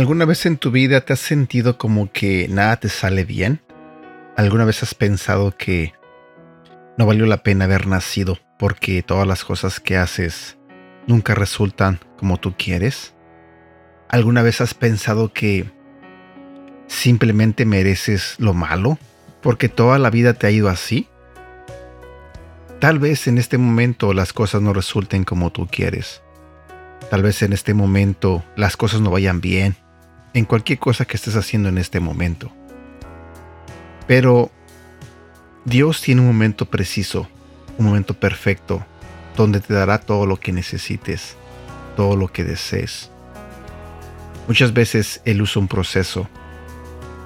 ¿Alguna vez en tu vida te has sentido como que nada te sale bien? ¿Alguna vez has pensado que no valió la pena haber nacido porque todas las cosas que haces nunca resultan como tú quieres? ¿Alguna vez has pensado que simplemente mereces lo malo porque toda la vida te ha ido así? Tal vez en este momento las cosas no resulten como tú quieres. Tal vez en este momento las cosas no vayan bien, en cualquier cosa que estés haciendo en este momento. Pero Dios tiene un momento preciso, un momento perfecto, donde te dará todo lo que necesites, todo lo que desees. Muchas veces Él usa un proceso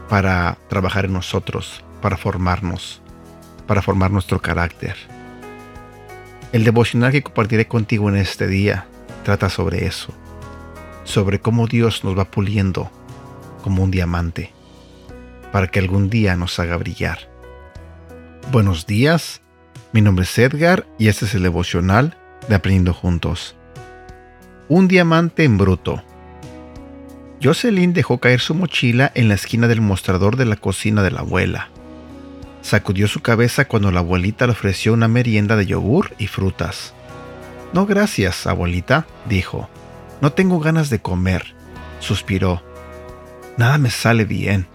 para trabajar en nosotros, para formarnos, para formar nuestro carácter. El devocional que compartiré contigo en este día trata sobre eso, sobre cómo Dios nos va puliendo como un diamante, para que algún día nos haga brillar. Buenos días, mi nombre es Edgar y este es el devocional de Aprendiendo Juntos. Un diamante en bruto. Jocelyn dejó caer su mochila en la esquina del mostrador de la cocina de la abuela. Sacudió su cabeza cuando la abuelita le ofreció una merienda de yogur y frutas. No gracias, abuelita, dijo. No tengo ganas de comer, suspiró. Nada me sale bien.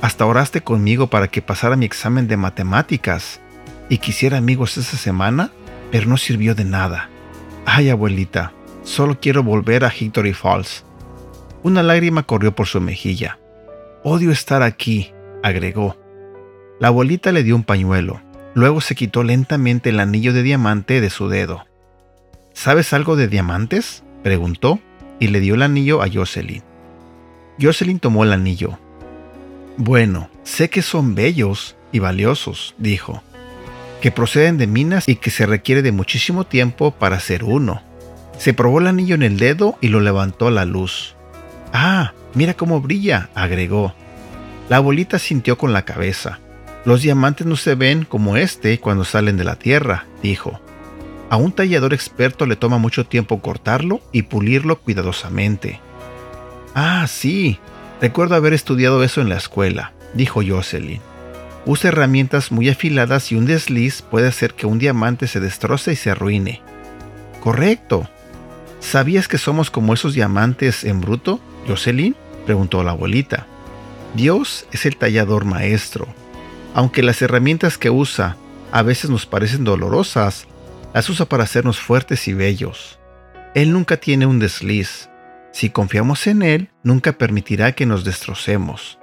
Hasta oraste conmigo para que pasara mi examen de matemáticas y quisiera amigos esa semana, pero no sirvió de nada. Ay, abuelita, solo quiero volver a Hickory Falls. Una lágrima corrió por su mejilla. Odio estar aquí, agregó. La abuelita le dio un pañuelo. Luego se quitó lentamente el anillo de diamante de su dedo. ¿Sabes algo de diamantes? preguntó y le dio el anillo a Jocelyn. Jocelyn tomó el anillo. Bueno, sé que son bellos y valiosos, dijo, que proceden de minas y que se requiere de muchísimo tiempo para hacer uno. Se probó el anillo en el dedo y lo levantó a la luz. Ah, mira cómo brilla, agregó. La abuelita sintió con la cabeza. Los diamantes no se ven como este cuando salen de la tierra, dijo. A un tallador experto le toma mucho tiempo cortarlo y pulirlo cuidadosamente. Ah, sí, recuerdo haber estudiado eso en la escuela, dijo Jocelyn. Usa herramientas muy afiladas y un desliz puede hacer que un diamante se destroce y se arruine. Correcto. ¿Sabías que somos como esos diamantes en bruto, Jocelyn? preguntó la abuelita. Dios es el tallador maestro. Aunque las herramientas que usa a veces nos parecen dolorosas, las usa para hacernos fuertes y bellos. Él nunca tiene un desliz. Si confiamos en Él, nunca permitirá que nos destrocemos.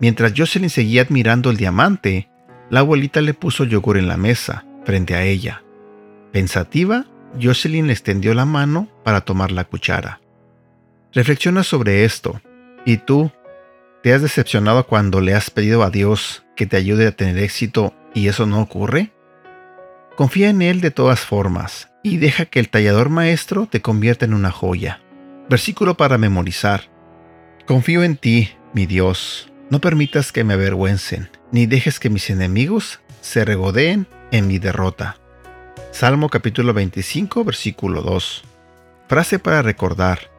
Mientras Jocelyn seguía admirando el diamante, la abuelita le puso yogur en la mesa, frente a ella. Pensativa, Jocelyn extendió la mano para tomar la cuchara. Reflexiona sobre esto. ¿Y tú? ¿Te has decepcionado cuando le has pedido a Dios que te ayude a tener éxito y eso no ocurre? Confía en Él de todas formas y deja que el tallador maestro te convierta en una joya. Versículo para memorizar. Confío en ti, mi Dios. No permitas que me avergüencen, ni dejes que mis enemigos se regodeen en mi derrota. Salmo capítulo 25, versículo 2. Frase para recordar.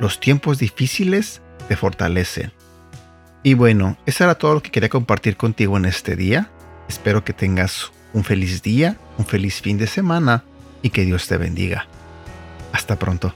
Los tiempos difíciles te fortalecen. Y bueno, eso era todo lo que quería compartir contigo en este día. Espero que tengas un feliz día, un feliz fin de semana y que Dios te bendiga. Hasta pronto.